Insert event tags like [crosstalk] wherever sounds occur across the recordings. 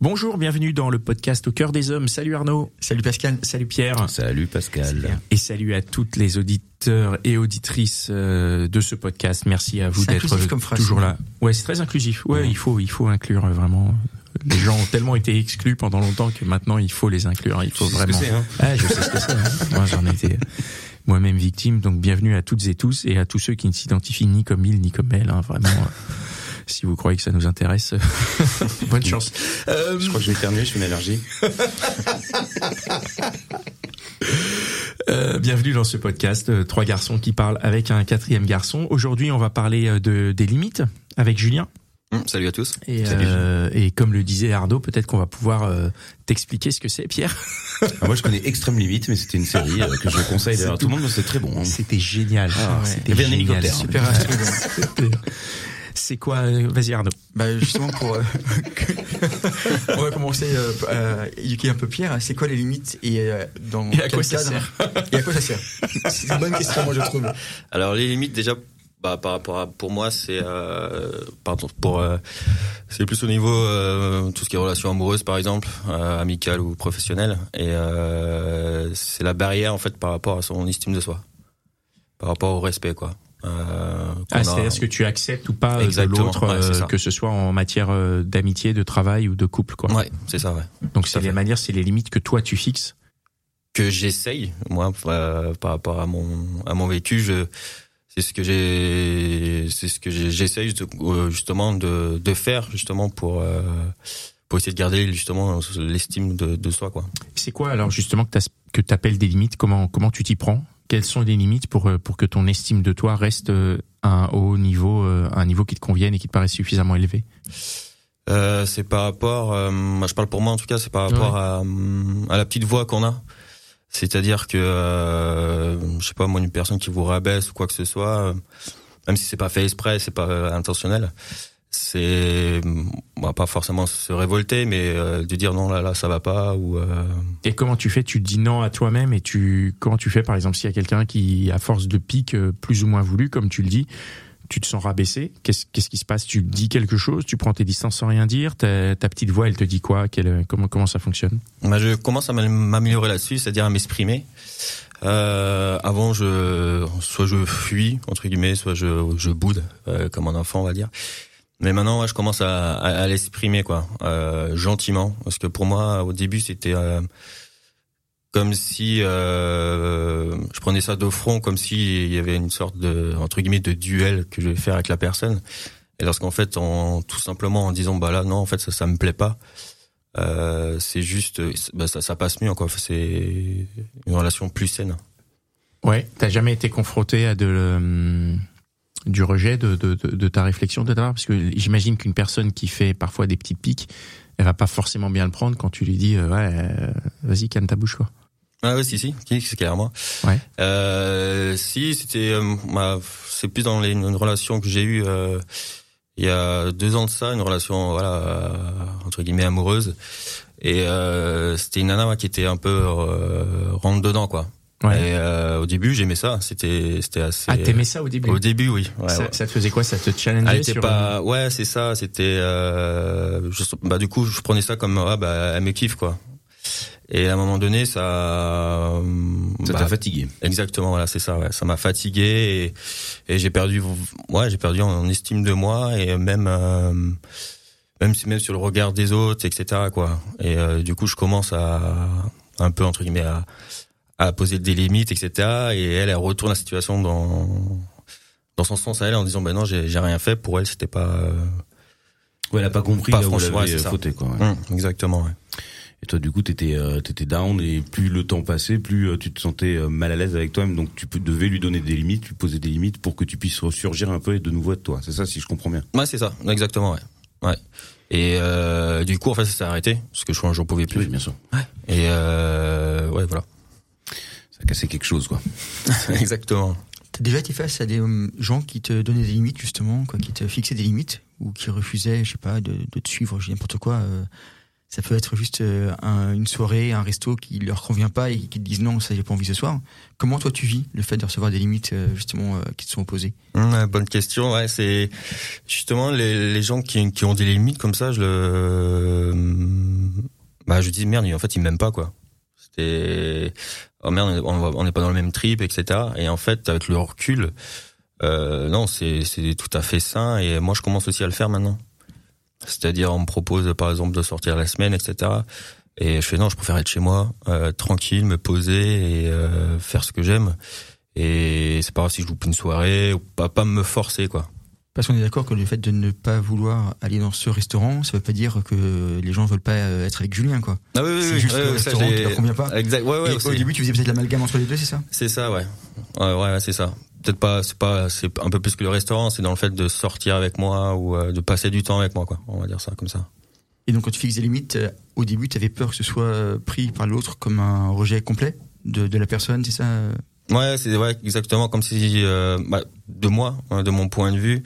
Bonjour, bienvenue dans le podcast Au cœur des hommes. Salut Arnaud. Salut Pascal. Salut Pierre. Salut Pascal. Et salut à toutes les auditeurs et auditrices euh, de ce podcast. Merci à vous d'être toujours là. Ouais, c'est très inclusif. Ouais, il faut il faut inclure euh, vraiment. Les gens ont tellement été exclus pendant longtemps que maintenant il faut les inclure. Il faut vraiment. hein Ah, je sais ce que c'est. hein. Moi, j'en étais moi-même victime. Donc, bienvenue à toutes et tous et à tous ceux qui ne s'identifient ni comme il ni comme elle. hein. Vraiment. Si vous croyez que ça nous intéresse, [laughs] bonne chance. Euh, Je crois que je vais éternuer, je suis une allergie. [laughs] Euh, bienvenue dans ce podcast, euh, trois garçons qui parlent avec un quatrième garçon. Aujourd'hui, on va parler euh, de des limites avec Julien. Hum, salut à tous. Et, Salut. euh, et comme le disait Arnaud, peut-être qu'on va pouvoir euh, t'expliquer ce que c'est, Pierre. Ah, moi, je connais Extrême Limite, mais c'était une série euh, que je conseille d'ailleurs à tout le monde, c'est très bon. hein. C'était génial. Ah, C'était il y avait un génial. hélicoptère. Super. [laughs] C'est quoi euh, Vas-y Arnaud. Bah justement pour euh, [laughs] on va commencer euh, à éduquer un peu Pierre. C'est quoi les limites et euh, dans Et à quel quoi ça sert Et à quoi ça sert [laughs] C'est une bonne question moi je trouve. Alors les limites déjà bah, par rapport à pour moi c'est euh, pardon pour euh, c'est plus au niveau euh, tout ce qui est relations amoureuses par exemple euh, amicales ou professionnelles et euh, c'est la barrière en fait par rapport à son estime de soi par rapport au respect quoi euh, Ah, a- c'est-à-dire ce que tu acceptes ou pas euh, de l'autre, ouais, euh, que ce soit en matière d'amitié, de travail ou de couple, quoi. ouais c'est ça ouais. Donc c'est les manières, c'est les limites que toi tu fixes. que j'essaye moi euh, par rapport à mon à mon vécu je c'est ce que j'ai c'est ce que j'essaye justement de de faire justement pour pour essayer de garder justement l'estime de, de soi quoi. C'est quoi alors justement que tu que t'appelles des limites? Comment comment tu t'y prends? Quelles sont les limites pour euh, pour que ton estime de toi reste euh, à un haut niveau, euh, un niveau qui te convienne et qui te paraisse suffisamment élevé? Euh, c'est par rapport euh, moi je parle pour moi en tout cas c'est par rapport à à la petite voix qu'on a. C'est-à-dire que euh, je sais pas moi une personne qui vous rabaisse ou quoi que ce soit euh, même si c'est pas fait exprès c'est pas euh, intentionnel c'est va pas forcément se révolter mais euh, de dire non là là ça va pas ou euh, Et comment tu fais? Tu dis non à toi-même et tu comment tu fais par exemple s'il y a quelqu'un qui à force de pique euh, plus ou moins voulu comme tu le dis, tu te sens rabaissé? Qu'est-ce qu'est-ce qui se passe? Tu dis quelque chose Tu prends tes distances sans rien dire ta, ta petite voix elle te dit quoi? Quelle, comment comment ça fonctionne? Bah, je commence à m'améliorer là-dessus, c'est-à-dire à m'exprimer. Euh, avant, je soit je fuis entre guillemets, soit je je boude euh, comme un enfant, on va dire. Mais maintenant, ouais, je commence à, à, à l'exprimer quoi, euh, gentiment, parce que pour moi, au début, c'était euh, comme si euh, je prenais ça de front, comme si il y avait une sorte de entre guillemets de duel que je vais faire avec la personne. Et lorsqu'en fait, en tout simplement en disant bah là non, en fait ça ça me plaît pas. Euh, c'est juste, bah, ça, ça passe mieux, quoi. C'est une relation plus saine. Ouais. T'as jamais été confronté à de le- du rejet de, de, de, de ta réflexion de ta part Parce que j'imagine qu'une personne qui fait parfois des petites piques, elle va pas forcément bien le prendre quand tu lui dis euh, ouais, euh, vas-y calme ta bouche quoi. Ah oui, si, si, c'est clairement. Ouais. Euh, si, c'était, euh, bah, c'est plus dans les, une relation que j'ai eue euh, il y a deux ans de ça, une relation, voilà, entre guillemets amoureuse. Et euh, c'était une nana ouais, qui était un peu euh, rentre dedans, quoi. Ouais. Et euh, au début, j'aimais ça. C'était, c'était assez. Ah t'aimais ça au début? Au début, oui. Ouais, ça, ouais. ça te faisait quoi? Ça te challengeait était sur pas, ouais, c'est ça. C'était, euh, je- bah du coup, je prenais ça comme, ah, bah, elle me kiffe quoi. Et à un moment donné, ça, Ça bah, t'a fatigué. Exactement, voilà, c'est ça. Ouais. Ça m'a fatigué et, et j'ai perdu, ouais, j'ai perdu en, en estime de moi et même, euh, même si même sur le regard des autres, etc. Quoi. Et euh, du coup, je commence à un peu entre guillemets à, à poser des limites, etc. Et elle, elle retourne la situation dans dans son sens à elle en disant, ben non, j'ai rien fait. Pour elle, c'était pas. euh, Ouais, elle a pas compris Pas là où elle avait ouais, fauté, quoi. ouais. hum, exactement. Ouais. Et toi, du coup, t'étais, euh, t'étais down et plus le temps passait, plus euh, tu te sentais euh, mal à l'aise avec toi-même. Donc, tu devais lui donner des limites, lui poser des limites pour que tu puisses ressurgir un peu et de nouveau être toi. C'est ça, si je comprends bien. Ouais, c'est ça, exactement. Ouais. Ouais. Et euh, du coup, en fait, ça s'est arrêté parce que je j'en pouvais plus. Oui, bien sûr. Et euh, ouais, voilà. Ça quelque chose, quoi. [laughs] Exactement. T'as déjà été face à des hum, gens qui te donnaient des limites justement, quoi, qui te fixaient des limites ou qui refusaient, je sais pas, de, de te suivre, je dis n'importe quoi. euh, ça peut être juste euh, un- une soirée, un resto qui leur convient pas et qui te disent non, ça j'ai pas envie ce soir. Comment toi tu vis le fait de recevoir des limites euh, justement euh, qui te sont opposées? Hum, bonne question. Ouais, c'est justement les, les gens qui, qui ont des limites comme ça. Je le, bah, je dis merde. En fait, ils m'aiment pas quoi. C'était oh merde, on n'est pas dans le même trip, etc. Et en fait, avec le recul, euh, non, c'est c'est tout à fait sain. Et moi, je commence aussi à le faire maintenant. C'est-à-dire, on me propose par exemple de sortir la semaine, etc. Et je fais non, je préfère être chez moi, euh, tranquille, me poser et euh, faire ce que j'aime. Et c'est pas grave si je loupe une soirée ou pas, pas me forcer quoi. Parce qu'on est d'accord que le fait de ne pas vouloir aller dans ce restaurant, ça veut pas dire que les gens veulent pas euh, être avec Julien quoi. Ah oui, oui, C'est oui, juste ouais, le restaurant qui leur convient pas. Exact. Ouais, ouais. et au début tu faisais peut-être l'amalgame entre les deux, c'est ça? C'est ça, ouais. Ouais, ouais, c'est ça. Peut-être pas, c'est pas, c'est un peu plus que le restaurant, c'est dans le fait de sortir avec moi ou euh, de passer du temps avec moi, quoi. On va dire ça comme ça. Et donc quand tu fixes des limites, euh, au début tu avais peur que ce soit pris par l'autre comme un rejet complet de, de la personne, c'est ça Ouais, c'est ouais, exactement comme si euh, bah, de moi, hein, de mon point de vue,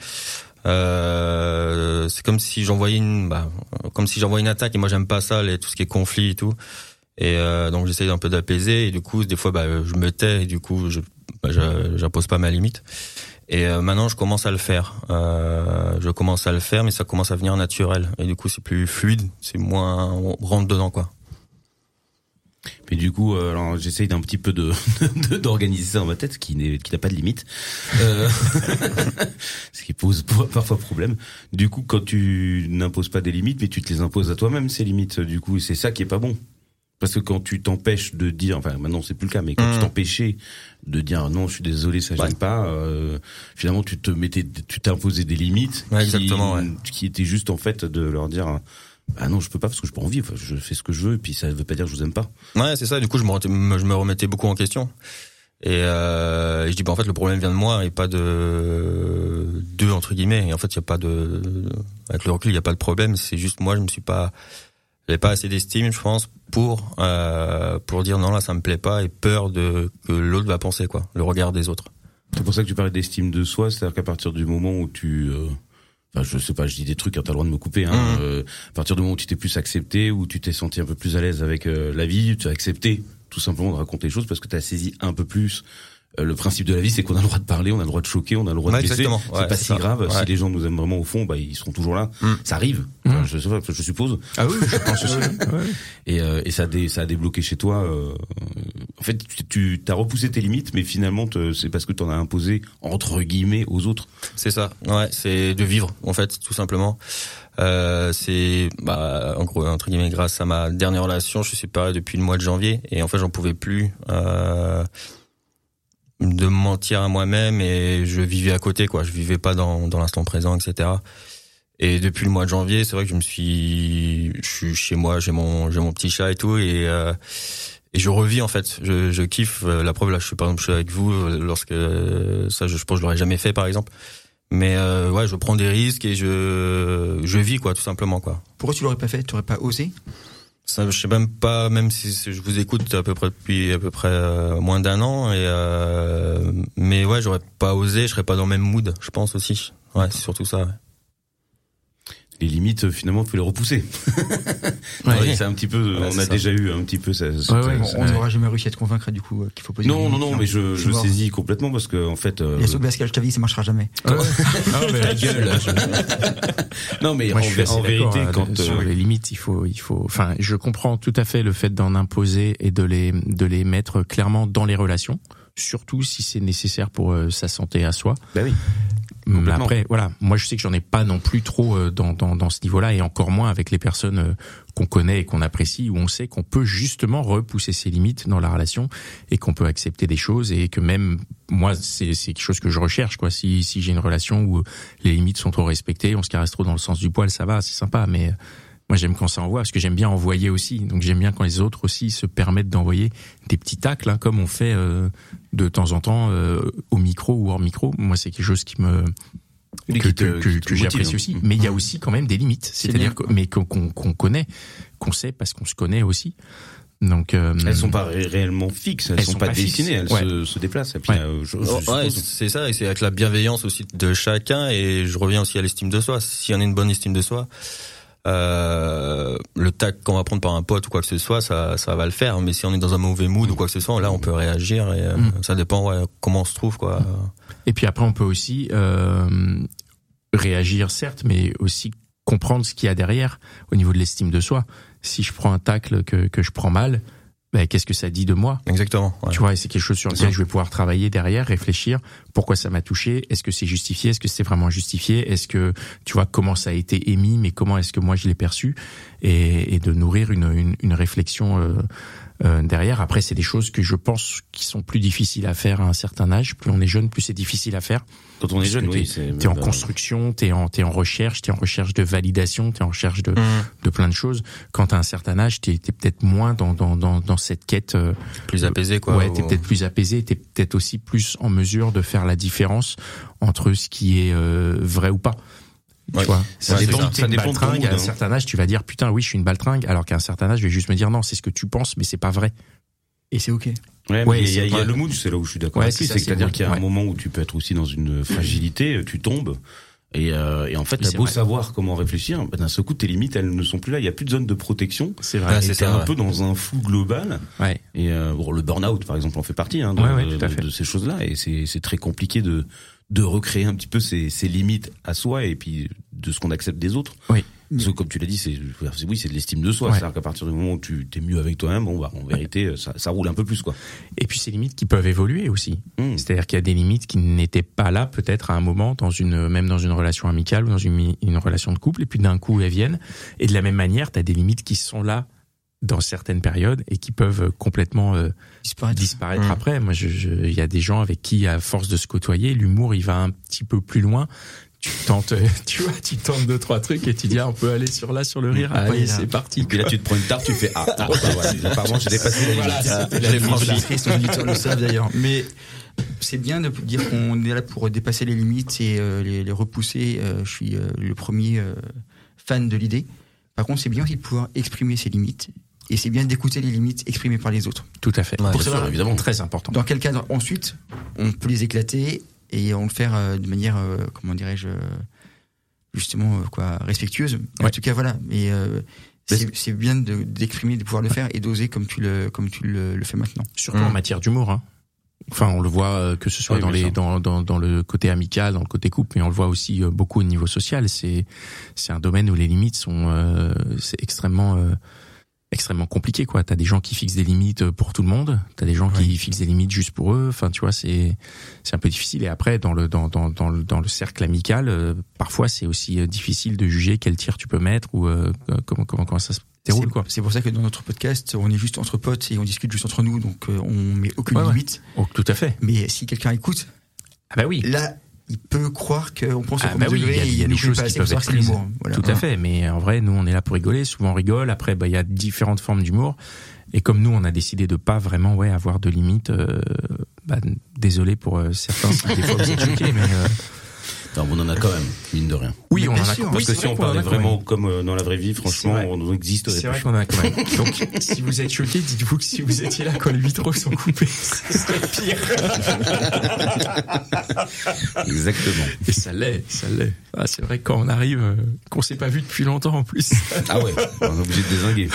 euh, c'est comme si j'envoyais une, bah, comme si j'envoyais une attaque et moi j'aime pas ça, les, tout ce qui est conflit et tout. Et euh, donc j'essaye un peu d'apaiser et du coup des fois bah, je me tais et du coup je bah, j'impose pas ma limite. Et euh, maintenant je commence à le faire. Euh, je commence à le faire mais ça commence à venir naturel et du coup c'est plus fluide, c'est moins on rentre dedans quoi. Mais du coup, euh, alors j'essaye d'un petit peu [laughs] de d'organiser ça dans ma tête, qui n'est qui n'a pas de limite, euh, [laughs] ce qui pose parfois problème. Du coup, quand tu n'imposes pas des limites, mais tu te les imposes à toi-même ces limites. Du coup, c'est ça qui est pas bon. Parce que quand tu t'empêches de dire, enfin maintenant c'est plus le cas, mais quand tu t'empêchais de dire non, je suis désolé, ça Ouais. j'aime pas, euh, finalement tu te mettais, tu imposé des limites, Ouais, qui- ouais. qui étaient juste en fait de leur dire, ah non, je peux pas parce que je pas envie, enfin, je fais ce que je veux, et puis ça veut pas dire que je vous aime pas. Ouais, c'est ça. Du coup, je me, remettais- me- je me remettais beaucoup en question. Et, euh, et je dis, bah, en fait, le problème vient de moi et pas de d'eux entre guillemets. Et en fait, il y a pas de, avec le recul, il y a pas de problème. C'est juste moi, je me suis pas, j'avais pas assez d'estime, je pense, pour euh, pour dire non là, ça me plaît pas et peur de que l'autre va penser quoi, le regard des autres. C'est pour ça que tu parlais d'estime de soi, c'est-à-dire qu'à partir du moment où tu, euh, enfin je sais pas, je dis des trucs, hein, t'as le droit de me couper. Hein, Mhm. euh, à partir du moment où tu t'es plus accepté, où tu t'es senti un peu plus à l'aise avec euh, la vie, tu as accepté tout simplement de raconter les choses parce que tu as saisi un peu plus. Le principe de la vie, c'est qu'on a le droit de parler, on a le droit de choquer, on a le droit Ouais, de blesser. exactement. C'est Ouais, pas si ça. grave. Ouais. Si les gens nous aiment vraiment au fond, bah ils seront toujours là. Mm. Ça arrive. Enfin, je suppose. Ah oui, je pense aussi. [laughs] Et, euh, et ça, a dé- ça a débloqué chez toi. euh, en fait, tu, as repoussé tes limites, mais finalement, c'est parce que tu en as imposé entre guillemets aux autres. C'est ça. Ouais, c'est de vivre en fait, tout simplement. Euh, c'est bah en gros entre guillemets grâce à ma dernière relation, je suis séparé depuis le mois de janvier et en fait j'en pouvais plus euh, de me mentir à moi-même et je vivais à côté quoi. Je vivais pas dans dans l'instant présent, etc. Et depuis le mois de janvier, c'est vrai que je me suis, je suis chez moi, j'ai mon j'ai mon petit chat et tout et euh, et je revis en fait, je, je kiffe. Euh, La preuve là, je suis par exemple je suis avec vous euh, lorsque euh, ça, je, je pense je l'aurais jamais fait par exemple. Mais euh, ouais, je prends des risques et je je vis quoi, tout simplement quoi. Pourquoi tu l'aurais pas fait? Tu aurais pas osé? Ça, je sais même pas, même si je vous écoute à peu près depuis à peu près euh, moins d'un an et euh, mais ouais, j'aurais pas osé, je serais pas dans le même mood, je pense aussi. Ouais, c'est surtout ça. ouais. Les limites, euh, finalement, faut les repousser. [laughs] Ouais. C'est un petit peu. Ouais, on a ça. déjà eu un petit peu ça. cette- Ouais, ouais, On- n'aura jamais réussi à te convaincre du coup euh, qu'il faut poser. Non, non, non, mais je, je saisis complètement parce que en fait. euh, Il y a Pascal, je t'avais dit, ça marchera jamais. [laughs] Ah, mais la gueule, là, je- [laughs] non, mais Moi, en, en vérité, euh, quand sur euh, les limites, il faut, il faut. Enfin, je comprends tout à fait le fait d'en imposer et de les, de les mettre clairement dans les relations, surtout si c'est nécessaire pour euh, sa santé à soi. bah oui. Mais après, voilà, moi je sais que j'en ai pas non plus trop euh, dans, dans, dans ce niveau-là, et encore moins avec les personnes euh, qu'on connaît et qu'on apprécie, où on sait qu'on peut justement repousser ses limites dans la relation et qu'on peut accepter des choses et que même moi c'est c'est quelque chose que je recherche quoi. Si si j'ai une relation où les limites sont trop respectées, on se caresse trop dans le sens du poil, ça va, c'est sympa, mais moi j'aime quand ça envoie parce que j'aime bien envoyer aussi. Donc j'aime bien quand les autres aussi se permettent d'envoyer des petits tacles hein, comme on fait euh, de temps en temps euh, au micro ou hors micro. Moi c'est quelque chose qui me que, que, que, que j'apprécie hein. aussi. Mais il y a aussi quand même des limites. C'est-à-dire que, mais qu'on qu'on connaît, qu'on sait parce qu'on se connaît aussi. Donc euh, elles sont pas ré réellement fixes, elles, Elles sont, sont pas, pas dessinées, elles Ouais. se, se déplacent. Ouais. euh, Oh, ouais, c'est ça, et c'est avec la bienveillance aussi de chacun, et je reviens aussi à l'estime de soi. Si on a une bonne estime de soi, euh, le tac qu'on va prendre par un pote ou quoi que ce soit, ça, ça va le faire. Mais si on est dans un mauvais mood ou quoi que ce soit, là, on peut réagir, et euh, Mm. ça dépend ouais, comment on se trouve, quoi. Et puis après, on peut aussi euh, réagir, certes, mais aussi comprendre ce qu'il y a derrière au niveau de l'estime de soi. Si je prends un tacle que, que je prends mal, ben, qu'est-ce que ça dit de moi Exactement. ouais. Tu vois, et c'est quelque chose sur lequel je vais pouvoir travailler derrière, réfléchir. Pourquoi ça m'a touché? Est-ce que c'est justifié? Est-ce que c'est vraiment justifié? Est-ce que tu vois comment ça a été émis? Mais comment est-ce que moi je l'ai perçu? Et, et de nourrir une, une, une réflexion euh, euh, derrière. Après, c'est des choses que je pense qui sont plus difficiles à faire à un certain âge. Plus on est jeune, plus c'est difficile à faire. Quand on est Parce jeune, oui, t'es-. T'es en construction, t'es en t'es en recherche, t'es en recherche de validation, t'es en recherche de Mm. de plein de choses. Quand t'as un certain âge, t'es t'es peut-être moins dans dans dans dans cette quête. euh, Plus apaisé, quoi. ouais, t'es peut-être plus apaisé, t'es peut-être aussi plus en mesure de faire la différence entre ce qui est euh, vrai ou pas. Tu Ouais. vois, Ça dépend- ça dépend de mood, à un hein. certain âge, tu vas dire putain oui, je suis une baltringue, alors qu'à un certain âge, je vais juste me dire non, c'est ce que tu penses, mais c'est pas vrai. Et c'est ok. Ouais, mais Ouais, il y a, y le mood, c'est là où je suis d'accord Ouais, avec lui. c'est-à-dire qu'il y a un moment où tu peux être aussi dans une fragilité, tu tombes. Et, euh, et en fait, t'as beau vrai. savoir comment réfléchir, bah, d'un seul coup, tes limites, elles ne sont plus là. Il y a plus de zone de protection. C'est vrai. C'est un peu dans un flou global. Ouais. Et euh, bon, le burn-out, par exemple, en fait partie hein, de, Ouais, ouais, de- ces choses-là. Et c'est c'est très compliqué de de recréer un petit peu ces, ces limites à soi et puis de ce qu'on accepte des autres. Oui. Parce que comme tu l'as dit, c'est oui, c'est de l'estime de soi. Ouais. C'est-à-dire qu'à partir du moment où tu t'es mieux avec toi-même, bon, bah, en vérité, ça, ça roule un peu plus, quoi. Et puis ces limites qui peuvent évoluer aussi. Mmh. C'est-à-dire qu'il y a des limites qui n'étaient pas là peut-être à un moment dans une même dans une relation amicale ou dans une, une relation de couple et puis d'un coup elles viennent et de la même manière tu as des limites qui sont là dans certaines périodes et qui peuvent complètement euh, Disparaître. disparaître Mmh. après. Moi je je- il y a des gens avec qui à force de se côtoyer, l'humour il va un petit peu plus loin. Tu tentes euh, [laughs] tu vois, tu tentes deux trois trucs et tu dis ah, on peut aller sur là sur le rire. Ah, Allez, là. c'est parti. Et puis là, tu te prends une tarte, tu fais ah, [laughs] ah, bah, voilà, apparemment, j'ai dépassé les Voilà, limites. le savent d'ailleurs. Mais c'est bien de dire qu'on est là pour dépasser les limites et euh, les, les repousser. Euh, je suis euh, le premier euh, fan de l'idée. Par contre, c'est bien aussi de pouvoir exprimer ses limites. Et c'est bien d'écouter les limites exprimées par les autres. Tout à fait. Ouais, Pour ça, sûr, évidemment. très important. Dans quel cadre ensuite on peut les éclater et on le faire euh, de manière, euh, comment dirais-je, euh, justement euh, quoi, respectueuse. En Ouais. tout cas, voilà. Mais euh, c'est bien de- d'exprimer, de pouvoir le faire et d'oser comme tu le comme tu le, le fais maintenant. surtout en matière d'humour. Hein. Enfin, on le voit euh, que ce soit Oui, dans bien les sûr. dans, dans dans le côté amical, dans le côté couple, mais on le voit aussi euh, beaucoup au niveau social. C'est c'est un domaine où les limites sont euh, c'est extrêmement euh, extrêmement compliqué quoi. T'as des gens qui fixent des limites pour tout le monde, t'as des gens qui fixent des limites juste pour eux. Enfin, tu vois, c'est c'est un peu difficile. Et après, dans le dans dans dans le, dans le cercle amical, euh, parfois c'est aussi euh, difficile de juger quel tir tu peux mettre ou euh, comment comment comment ça se déroule C'est- quoi. C'est pour ça que dans notre podcast, on est juste entre potes et on discute juste entre nous, donc euh, on met aucune Ouais, ouais. limite. Oh, tout à fait. Mais si quelqu'un écoute, Ah bah oui. là, il peut croire qu'on pense au Ah bah oui, degré il y a- des choses qui peuvent être prises. l'humour. Voilà. Tout à fait, mais en vrai, nous, on est là pour rigoler. Souvent, on rigole. Après, bah, il y a différentes formes d'humour. Et comme nous, on a décidé de pas vraiment, ouais, avoir de limites. euh, bah, désolé pour euh, certains, si des fois vous êtes choqués, [laughs] mais euh, Non, on en a quand même, mine de rien. oui, on en a. sûr. oui, Parce que c'est si vrai on parlait vraiment comme euh, dans la vraie vie, franchement, on n'existerait C'est pas. vrai qu'on en a quand même. [laughs] Donc, si vous êtes choqués, dites-vous que si vous étiez là quand les vitraux sont coupés, [laughs] ce serait pire. [laughs] Exactement. Et ça l'est, ça l'est. Ah, c'est vrai que quand on arrive, euh, qu'on s'est pas vu depuis longtemps en plus. Ah ouais, on est obligé de désinguer.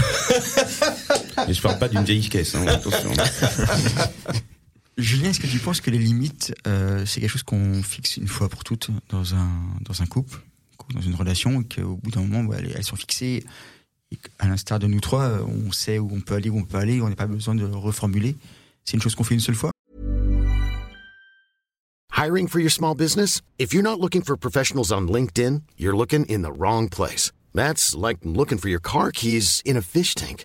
Et je parle pas d'une vieille caisse, hein, attention. Julien, est-ce que tu penses que les limites, euh, c'est quelque chose qu'on fixe une fois pour toutes dans un, dans un couple, dans une relation, et qu'au bout d'un moment, bah, elles, sont fixées, et à l'instar de nous trois, euh, on sait où on peut aller, où on peut aller, on n'a pas besoin de reformuler. C'est une chose qu'on fait une seule fois Hiring for your small business? If you're not looking for professionals on LinkedIn, you're looking in the wrong place. That's like looking for your car keys in a fish tank.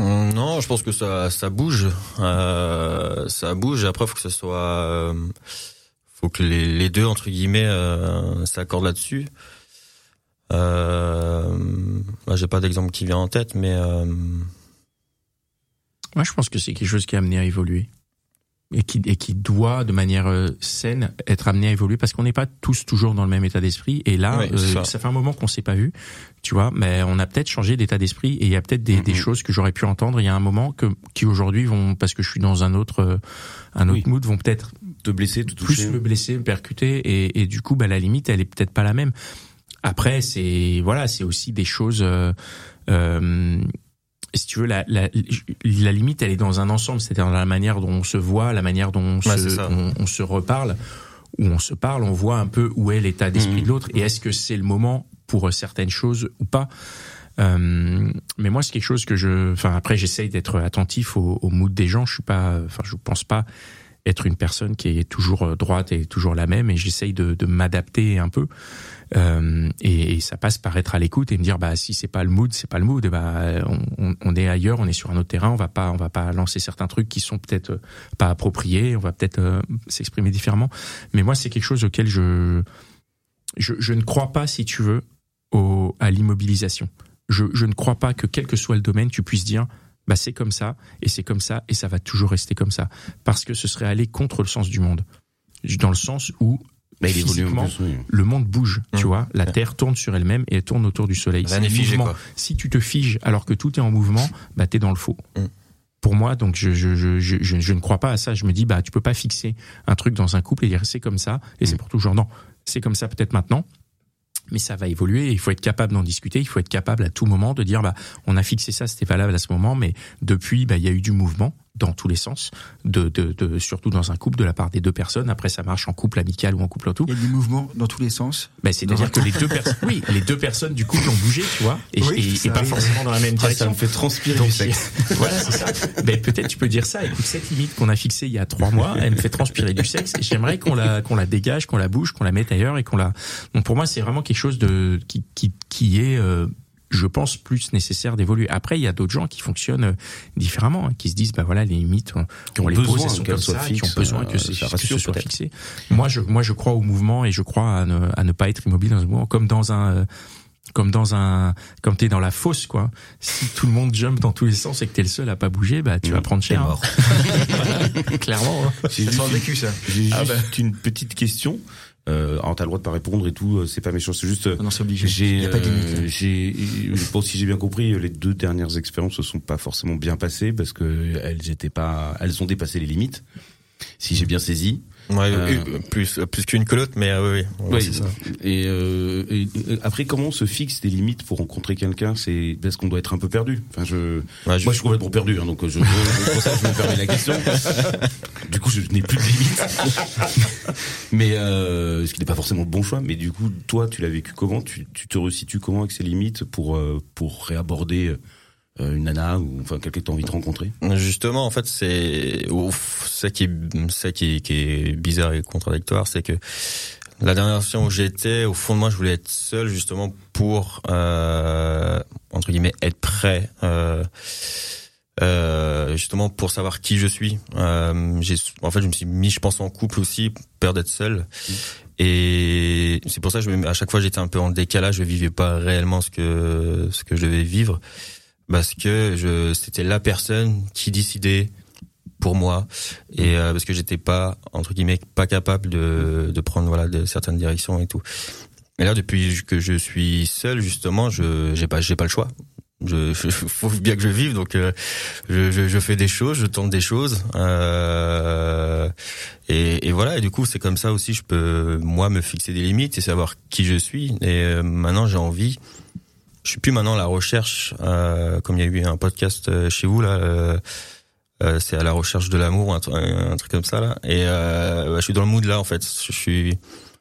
Non, je pense que ça, ça bouge. Euh, ça bouge. Après, faut que ce soit, euh, faut que les, les deux entre guillemets euh, s'accordent là-dessus. Euh, moi, j'ai pas d'exemple qui vient en tête, mais euh, Moi, je pense que c'est quelque chose qui est amené à évoluer et qui, et qui doit, de manière euh, saine, être amené à évoluer parce qu'on n'est pas tous toujours dans le même état d'esprit. Et là, Oui, euh, ça. ça. fait un moment qu'on s'est pas vu, tu vois, mais on a peut-être changé d'état d'esprit et il y a peut-être des, des Mhm. choses que j'aurais pu entendre il y a un moment que qui aujourd'hui vont, parce que je suis dans un autre, euh, un autre Oui. mood, vont peut-être Te blesser, te plus toucher. me blesser, me percuter, et, et du coup, bah, la limite, elle est peut-être pas la même. Après, c'est voilà, c'est aussi des choses. Euh, euh, si tu veux, la, la, la limite, elle est dans un ensemble, c'est-à-dire dans la manière dont on se voit, la manière dont on, Ouais, se, on, on se reparle, où on se parle, on voit un peu où est l'état d'esprit Mhm. de l'autre, et est-ce que c'est le moment pour certaines choses ou pas? Euh, mais moi, c'est quelque chose que je, enfin après, j'essaye d'être attentif au, au mood des gens. Je suis pas, enfin, je pense pas être une personne qui est toujours euh, droite et toujours la même, et j'essaye de, de m'adapter un peu. Euh, et, et ça passe par être à l'écoute et me dire, bah si c'est pas le mood, c'est pas le mood. Bah on, on- est ailleurs, on est sur un autre terrain. On va pas, on va pas lancer certains trucs qui sont peut-être euh, pas appropriés. On va peut-être s'exprimer différemment. Mais moi, c'est quelque chose auquel je, je, je ne crois pas, si tu veux, au, à l'immobilisation. Je, je ne crois pas que quel que soit le domaine, tu puisses dire, bah c'est comme ça et c'est comme ça et ça va toujours rester comme ça, parce que ce serait aller contre le sens du monde, dans le sens où Bah, il évolue en physiquement, plus, oui. le monde bouge, tu vois. La Ouais. Terre tourne sur elle-même et elle tourne autour du Soleil. C'est figé quoi. Si tu te figes alors que tout est en mouvement, bah t'es dans le faux. Mmh. Pour moi, donc je, je, je, je, ne crois pas à ça. Je me dis bah tu peux pas fixer un truc dans un couple et dire c'est comme ça et c'est Mmh. pour toujours. Non, c'est comme ça peut-être maintenant. Mais ça va évoluer il faut être capable d'en discuter. Il faut être capable à tout moment de dire bah on a fixé ça, c'était valable à ce moment, mais depuis bah il y a eu du mouvement dans tous les sens, de, de, de surtout dans un couple de la part des deux personnes. Après ça marche en couple amical ou en couple en tout. Il y a du mouvement dans tous les sens. Ben, c'est-à-dire que les deux personnes, oui, les deux personnes du couple ont bougé, tu vois, et, Oui, et- ça et pas forcément dans la même Ah, ça direction. me fait transpirer Donc, du sexe. [laughs] voilà, c'est ça. Ben, peut-être tu peux dire ça. Écoute, cette limite qu'on a fixée il y a trois mois, elle me fait transpirer du sexe. Et j'aimerais qu'on la, qu'on la dégage, qu'on la bouge, qu'on la mette ailleurs et qu'on la. Donc pour moi, c'est vraiment quelque chose de qui, qui, qui est, euh, je pense, plus nécessaire d'évoluer. Après, il y a d'autres gens qui fonctionnent euh, différemment, hein, qui se disent, bah voilà, les limites, on, Qui ont on les besoin pose, elles sont comme qui ont besoin euh, que, ça que ce soit fixé. Moi, je, moi, je crois au mouvement et je crois à ne, à ne pas être immobile dans un mouvement, comme dans un, euh, comme dans un, comme t'es dans la fosse, quoi. Si tout le monde jump dans tous les sens et que t'es le seul à pas bouger, bah, tu vas prendre cher. hein. mort. [laughs] Clairement. hein. J'ai juste, vécu, ça. j'ai juste Ah bah. une petite question. Euh, alors t'as le droit de pas répondre et tout, euh, c'est pas méchant, c'est juste. euh, Ah Non, c'est obligé. J'ai, Il n'y a pas de limite. euh, j'ai, je pense si j'ai bien compris, les deux dernières expériences se sont pas forcément bien passées parce que elles étaient pas, elles ont dépassé les limites. Si j'ai bien saisi. Ouais, Euh, plus plus qu'une que l'autre, mais euh, oui, oui, ouais, Oui, c'est ça. Et, euh, et, et après, comment on se fixe des limites pour rencontrer quelqu'un? C'est parce qu'on doit être un peu perdu. Enfin, je, Ouais, je- moi, je suis complètement perdu, hein, donc je, pour ça que je me permets la question. [laughs] Du coup, je n'ai plus de limites. [laughs] mais euh, ce qui n'est pas forcément le bon choix. Mais du coup, toi, tu l'as vécu comment? Tu, tu te resitues comment avec ces limites pour euh, pour réaborder euh, une nana ou enfin quelqu'un que tu as envie de rencontrer Justement, en fait, c'est ça qui est ça qui est, qui est bizarre et contradictoire, c'est que la dernière session où j'étais, au fond de moi, je voulais être seul justement pour euh, entre guillemets être prêt. Euh, euh, justement pour savoir qui je suis. Euh, j'ai, en fait, je me suis mis, je pense, en couple aussi, peur d'être seul. Et c'est pour ça que je, à chaque fois, j'étais un peu en décalage. Je vivais pas réellement ce que ce que je devais vivre parce que je, c'était la personne qui décidait pour moi et euh, parce que j'étais pas entre guillemets pas capable de de prendre voilà de certaines directions et tout. Et là, depuis que je suis seul, justement, je j'ai pas j'ai pas le choix. Je, je- [laughs] faut bien que je vive, donc euh, je, je, je fais des choses, je tente des choses, euh, et, et voilà. Et du coup, c'est comme ça aussi, je peux moi me fixer des limites et savoir qui je suis. Et euh, maintenant, j'ai envie. Je suis plus maintenant à la recherche, euh, comme il y a eu un podcast euh, chez vous là. euh, euh, c'est à la recherche de l'amour, un, un truc comme ça là. Et euh, je suis dans le mood là en fait. Je suis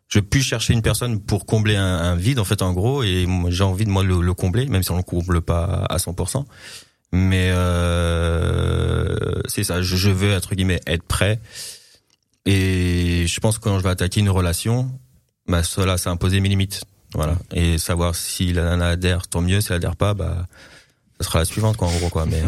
je puis chercher une personne pour combler un, vide en fait en gros et j'ai envie de moi le, le combler même si on le comble pas à 100% mais euh, c'est ça je, veux entre guillemets être prêt et je pense que quand je vais attaquer une relation bah cela ça imposer mes limites Voilà. Et savoir si la nana adhère, tant mieux. Si elle adhère pas, bah, ça sera la suivante, quoi, en gros, quoi. Mais, euh,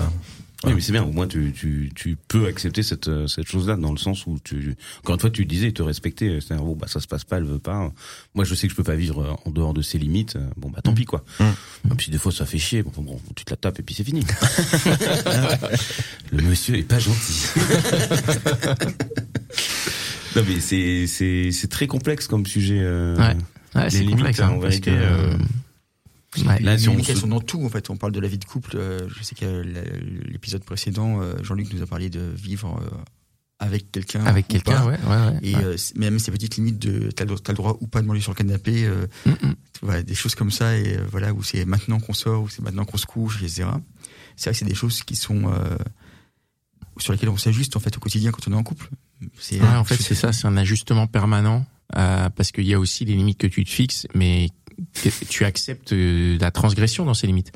Oui, mais c'est bien. Au moins, tu, tu, tu peux accepter cette, euh, cette chose-là dans le sens où tu, encore une fois, tu disais, te respecter. C'est-à-dire, bon, bah, ça se passe pas, elle veut pas. Moi, je sais que je peux pas vivre euh, en dehors de ses limites. Bon, bah, tant pis, quoi. Et puis, des fois, ça fait chier. Bon, bon, tu te la tapes et puis c'est fini. [laughs] Le monsieur est pas gentil. [laughs] non, mais c'est, c'est, c'est très complexe comme sujet. euh, Ouais. Ouais, les c'est limites, complexe, hein, en vérité, que, euh, ouais. Là, si les on elles sont dans tout en fait. On parle de la vie de couple. euh, Je sais que l'épisode précédent, euh, Jean-Luc nous a parlé de vivre avec quelqu'un. avec ou quelqu'un, pas. ouais, ouais, ouais. Et ouais. euh, même ces petites limites de t'as le, t'as le droit ou pas de manger sur le canapé, euh, Mm, mm. voilà, des choses comme ça et euh, voilà où c'est maintenant qu'on sort, où c'est maintenant qu'on se couche, etc. C'est vrai que c'est des choses qui sont euh, sur lesquelles on s'ajuste en fait au quotidien quand on est en couple. C'est Ouais, en fait, c'est ça, c'est un ajustement permanent, euh, parce qu'il y a aussi les limites que tu te fixes, mais tu acceptes euh, la transgression dans ces limites.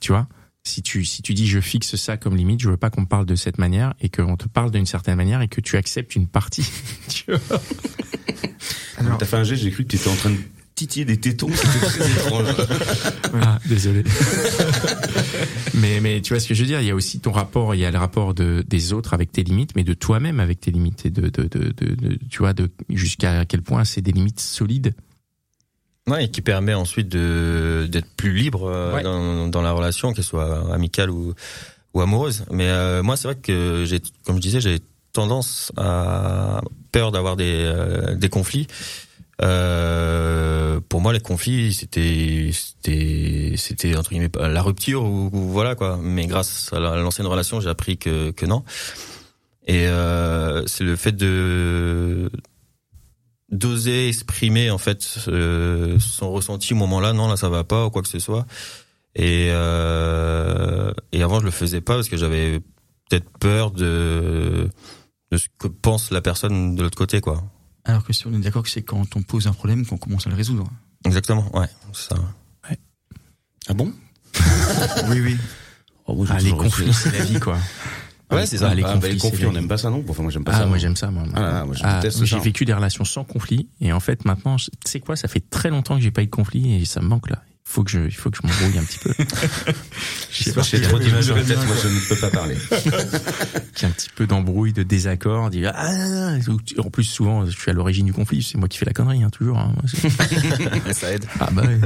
Tu vois? Si tu, si tu dis je fixe ça comme limite, je veux pas qu'on me parle de cette manière et qu'on te parle d'une certaine manière et que tu acceptes une partie. [laughs] tu vois? Alors, T'as fait un geste, j'ai cru que t'étais en train de titiller des tétons. C'était très [laughs] étrange. Ah, désolé. [laughs] mais, mais tu vois ce que je veux dire, il y a aussi ton rapport, il y a le rapport de, des autres avec tes limites, mais de toi-même avec tes limites et de, de, de, de, de- tu vois, de jusqu'à quel point c'est des limites solides. Ouais, et qui permet ensuite de d'être plus libre euh, Ouais. dans, dans la relation, qu'elle soit amicale ou ou amoureuse. Mais euh, moi, c'est vrai que j'ai, comme je disais, j'ai tendance à peur d'avoir des euh, des conflits. Euh, pour moi, les conflits, c'était c'était c'était entre guillemets la rupture ou, ou voilà quoi. Mais grâce à la- à l'ancienne relation, j'ai appris que que non. Et euh, c'est le fait de d'oser exprimer en fait euh, son ressenti au moment-là non là ça va pas ou quoi que ce soit et euh, et avant je le faisais pas parce que j'avais peut-être peur de de ce que pense la personne de l'autre côté quoi alors que si on est d'accord que c'est quand on pose un problème qu'on commence à le résoudre. exactement ouais c'est ça Ah bon? [laughs] Oui, oui. oh, moi, Ah, les conflits, c'est la vie, quoi. [laughs] Ouais, c'est ça. Ah, les Ah, bah, conflits, les c'est conflits, on n'aime pas ça, non? Enfin, moi, j'aime pas Ah, ça. moi j'aime ça, moi. Ah, moi, Ah, déteste j'ai vécu des relations sans conflit et en fait maintenant, tu sais quoi, ça fait très longtemps que j'ai pas eu de conflit et ça me manque là. Il faut que je, il faut que je m'embrouille un petit peu. [laughs] Je sais pas, j'ai trop d'images dans la tête, moi, je ne peux pas parler. Ait [laughs] un petit peu d'embrouille, de désaccord, dire ah, en plus souvent je suis à l'origine du conflit, c'est moi qui fais la connerie hein, toujours. hein. [laughs] ça aide Ah bah ouais.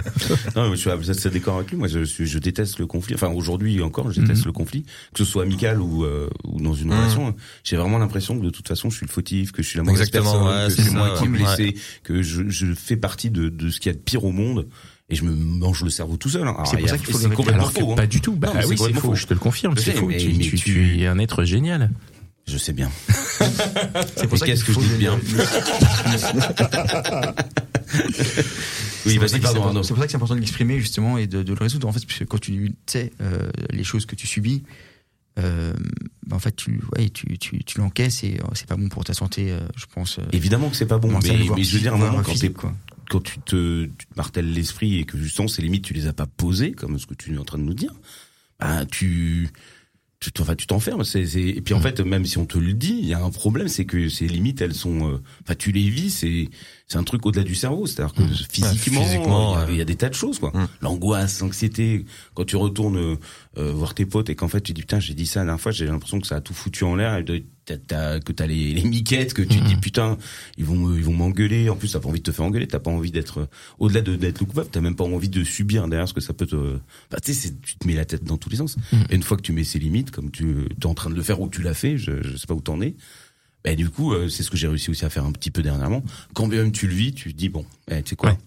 Non, mais je suis assez d'accord avec lui. Moi, je, suis, je déteste le conflit. Enfin, aujourd'hui encore, je déteste Mhm. le conflit, que ce soit amical ou, euh, ou dans une Mhm. relation. J'ai vraiment l'impression que de toute façon, je suis le fautif, que je suis la mauvaise Exactement, personne, ouais, que c'est moi ça, qui ouais. blessé, que je, je fais partie de, de ce qu'il y a de pire au monde. Et je me mange le cerveau tout seul. hein. C'est pour ça qu'il faut le complètement Alors que faux. hein. pas du tout. Bah Non, oui, c'est faux. Je te le confirme, c'est faux. mais- tu, mais tu- tu- tu es un être génial. Je sais bien. [laughs] C'est Et qu'est-ce que je dis bien [laughs] Oui, C'est pour ça vas-y, que pardon. C'est pour ça que c'est important de l'exprimer justement et de, de le résoudre en fait, parce que quand tu sais euh, les choses que tu subis, euh, bah, en fait tu, ouais, tu, tu, tu l'encaisses et euh, c'est pas bon pour ta santé, euh, je pense. Évidemment que c'est pas bon, mais, je veux dire, voire quand, t'es-. Quand tu te, tu te martèles l'esprit et que justement ces limites tu les as pas posées, comme ce que tu es en train de nous dire, bah tu tu enfin, tu t'enfermes. C'est, c'est- et puis en fait, même si on te le dit, il y a un problème, c'est que ces limites, elles sont, euh, enfin, tu les vis, c'est, c'est un truc au-delà du cerveau. C'est-à-dire que physiquement, physiquement, il y a- il y, a des tas de choses, quoi. Mm. L'angoisse, l'anxiété, quand tu retournes euh, euh, voir tes potes et qu'en fait tu dis putain, j'ai dit ça la dernière fois, j'ai l'impression que ça a tout foutu en l'air, t'as- que t'as les, les miquettes, que tu te dis putain, ils vont, ils vont m'engueuler. En plus, t'as pas envie de te faire engueuler, t'as pas envie d'être, euh, au-delà de d'être le coupable, t'as même pas envie de subir derrière ce que ça peut te, bah, tu sais, tu te mets la tête dans tous les sens. Et une fois que tu mets ces limites, comme tu es en train de le faire ou tu l'as fait, je, je sais pas où t'en es. Ben du coup, euh, c'est ce que j'ai réussi aussi à faire un petit peu dernièrement. Quand bien même tu le vis, tu te dis bon, eh, tu sais quoi? Ouais.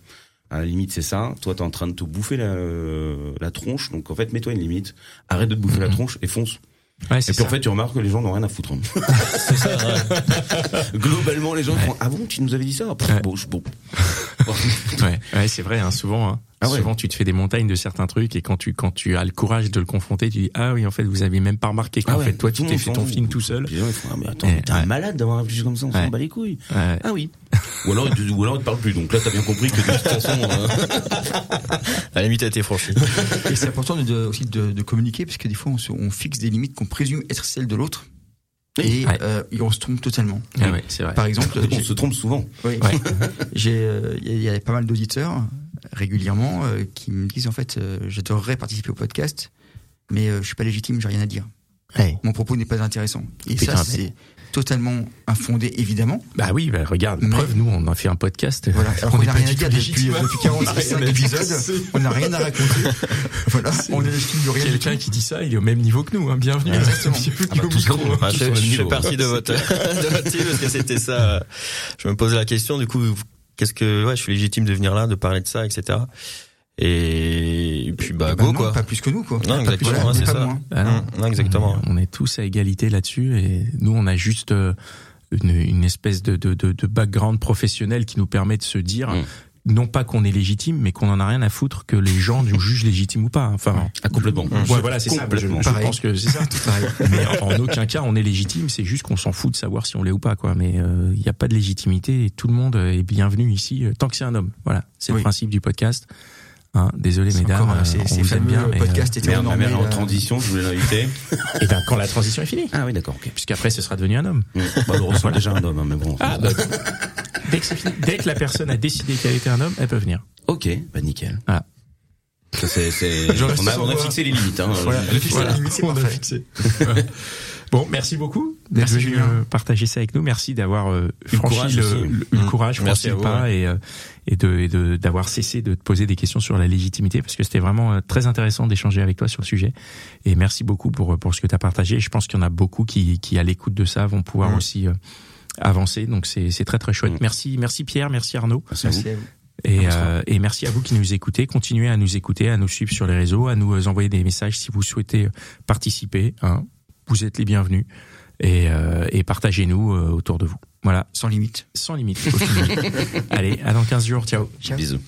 À la limite, c'est ça. Toi, t'es en train de te bouffer la, euh, la tronche. Donc, en fait, mets-toi une limite. Arrête de te bouffer la tronche et fonce. Ouais, Et c'est puis, en ça. fait, tu remarques que les gens n'ont rien à foutre. [laughs] [laughs] Globalement, les gens font Ah bon, tu nous avais dit ça? Pff, Ouais. Bon, je- bon. [laughs] Ouais, ouais, c'est vrai. Hein, souvent, hein. Ah ouais. souvent, tu te fais des montagnes de certains trucs et quand tu quand tu as le courage de le confronter, tu dis ah oui, en fait, vous avez même pas remarqué qu'en Ah ouais, fait, toi, tout tu t'es fait ton film tout seul. Gens, font Ah, mais attends, t'es un ouais. malade d'avoir réfléchi comme ça, on s'en Ouais. bat les couilles. Ouais. Ah oui. Ou alors, ou alors, ils te parlent plus. Donc là, t'as bien compris que de toute façon. euh, la limite a été franchie Et c'est important de, de- aussi de, de communiquer parce que des fois on, se- on fixe des limites qu'on présume être celles de l'autre et, Ouais. euh, et on se trompe totalement. Ah ouais, c'est vrai. Par exemple, on se trompe souvent. oui, Ouais. [laughs] j'ai, euh, il y, a- il y a pas mal d'auditeurs régulièrement euh, qui me disent en fait, euh, j'adorerais participer au podcast, mais euh, je suis pas légitime, j'ai rien à dire. Ouais. Mon propos n'est pas intéressant. Et Putain, ça, mais- c'est totalement infondé, évidemment. Bah oui, bah regarde, Mais- preuve, nous on a fait un podcast. Voilà. [laughs] Alors On est n'a rien à dire depuis, légitime. depuis On a 45 rien à épisodes. On n'a rien à raconter. [laughs] voilà. On est de rien Quelqu'un qui dit ça, il est au même niveau que nous. Hein. Bienvenue. Exactement. Ah bah, micro. Ah, Tous je, je niveau, fais partie hein. de votre, [laughs] de votre team parce que c'était ça. euh, Je me posais la question, du coup, qu'est-ce que, ouais, je suis légitime de venir là, de parler de ça, etc. Et, puis, bah, go, non, quoi. Pas plus que nous, quoi. Non, Pas plus exactement, ouais, c'est ça. moins. Ah non. Non, exactement. On est tous à égalité là-dessus et nous on a juste euh, une, une espèce de, de, de, de background professionnel qui nous permet de se dire Mm. non pas qu'on est légitime mais qu'on en a rien à foutre que les gens nous jugent légitimes ou pas. Enfin, Ah, complètement. ouais, voilà, c'est ça. Je, Complètement. je Pareil. pense que c'est ça. [laughs] Mais en, aucun cas on est légitime, c'est juste qu'on s'en fout de savoir si on l'est ou pas quoi. Mais euh, il n'y a pas de légitimité et tout le monde est bienvenu ici euh, tant que c'est un homme. Voilà, c'est le principe du podcast. Hein, désolé C'est mesdames, euh, euh, ces- on ces vous aime fameux bien. mais, podcasts Merde, ma hétéronormés, mère est en là. transition, je voulais l'inviter. euh, [laughs] et ben quand la transition est finie, Ah oui, d'accord, ok. puisqu'après ce sera devenu un homme. Mmh. Bah, on reçoit déjà un homme, hein, mais bon. Ah, bah, dès, que c'est fini- dès que la personne a décidé qu'elle était un homme, elle peut venir. Ok, bah nickel. Ah. Ça, c'est, c'est... Je reste On, a, on a fixé les limites. Hein. Voilà, Je- fixé la limite, c'est on a parfait. fixé. [laughs] bon, merci beaucoup d'être Merci, venu euh, partager ça avec nous. Merci d'avoir euh, franchi courage le, aussi. le- le Mmh. courage, Merci franchi le vous, pas et, euh, et de et de d'avoir cessé de te poser des questions sur la légitimité parce que c'était vraiment euh, très intéressant d'échanger avec toi sur le sujet. Et merci beaucoup pour pour ce que tu as partagé. Je pense qu'il y en a beaucoup qui qui à l'écoute de ça vont pouvoir Mmh. aussi euh, avancer. Donc c'est c'est très très chouette. Mmh. Merci merci Pierre, merci Arnaud. Merci à vous. Merci à vous. Et, euh, merci à vous qui nous écoutez. Continuez à nous écouter, à nous suivre sur les réseaux, à nous envoyer des messages si vous souhaitez participer. hein. Vous êtes les bienvenus. Et, euh, et partagez-nous euh, autour de vous. Voilà, Sans limite. sans limite. [laughs] Allez, à dans 15 jours. Ciao. Ciao. Bisous.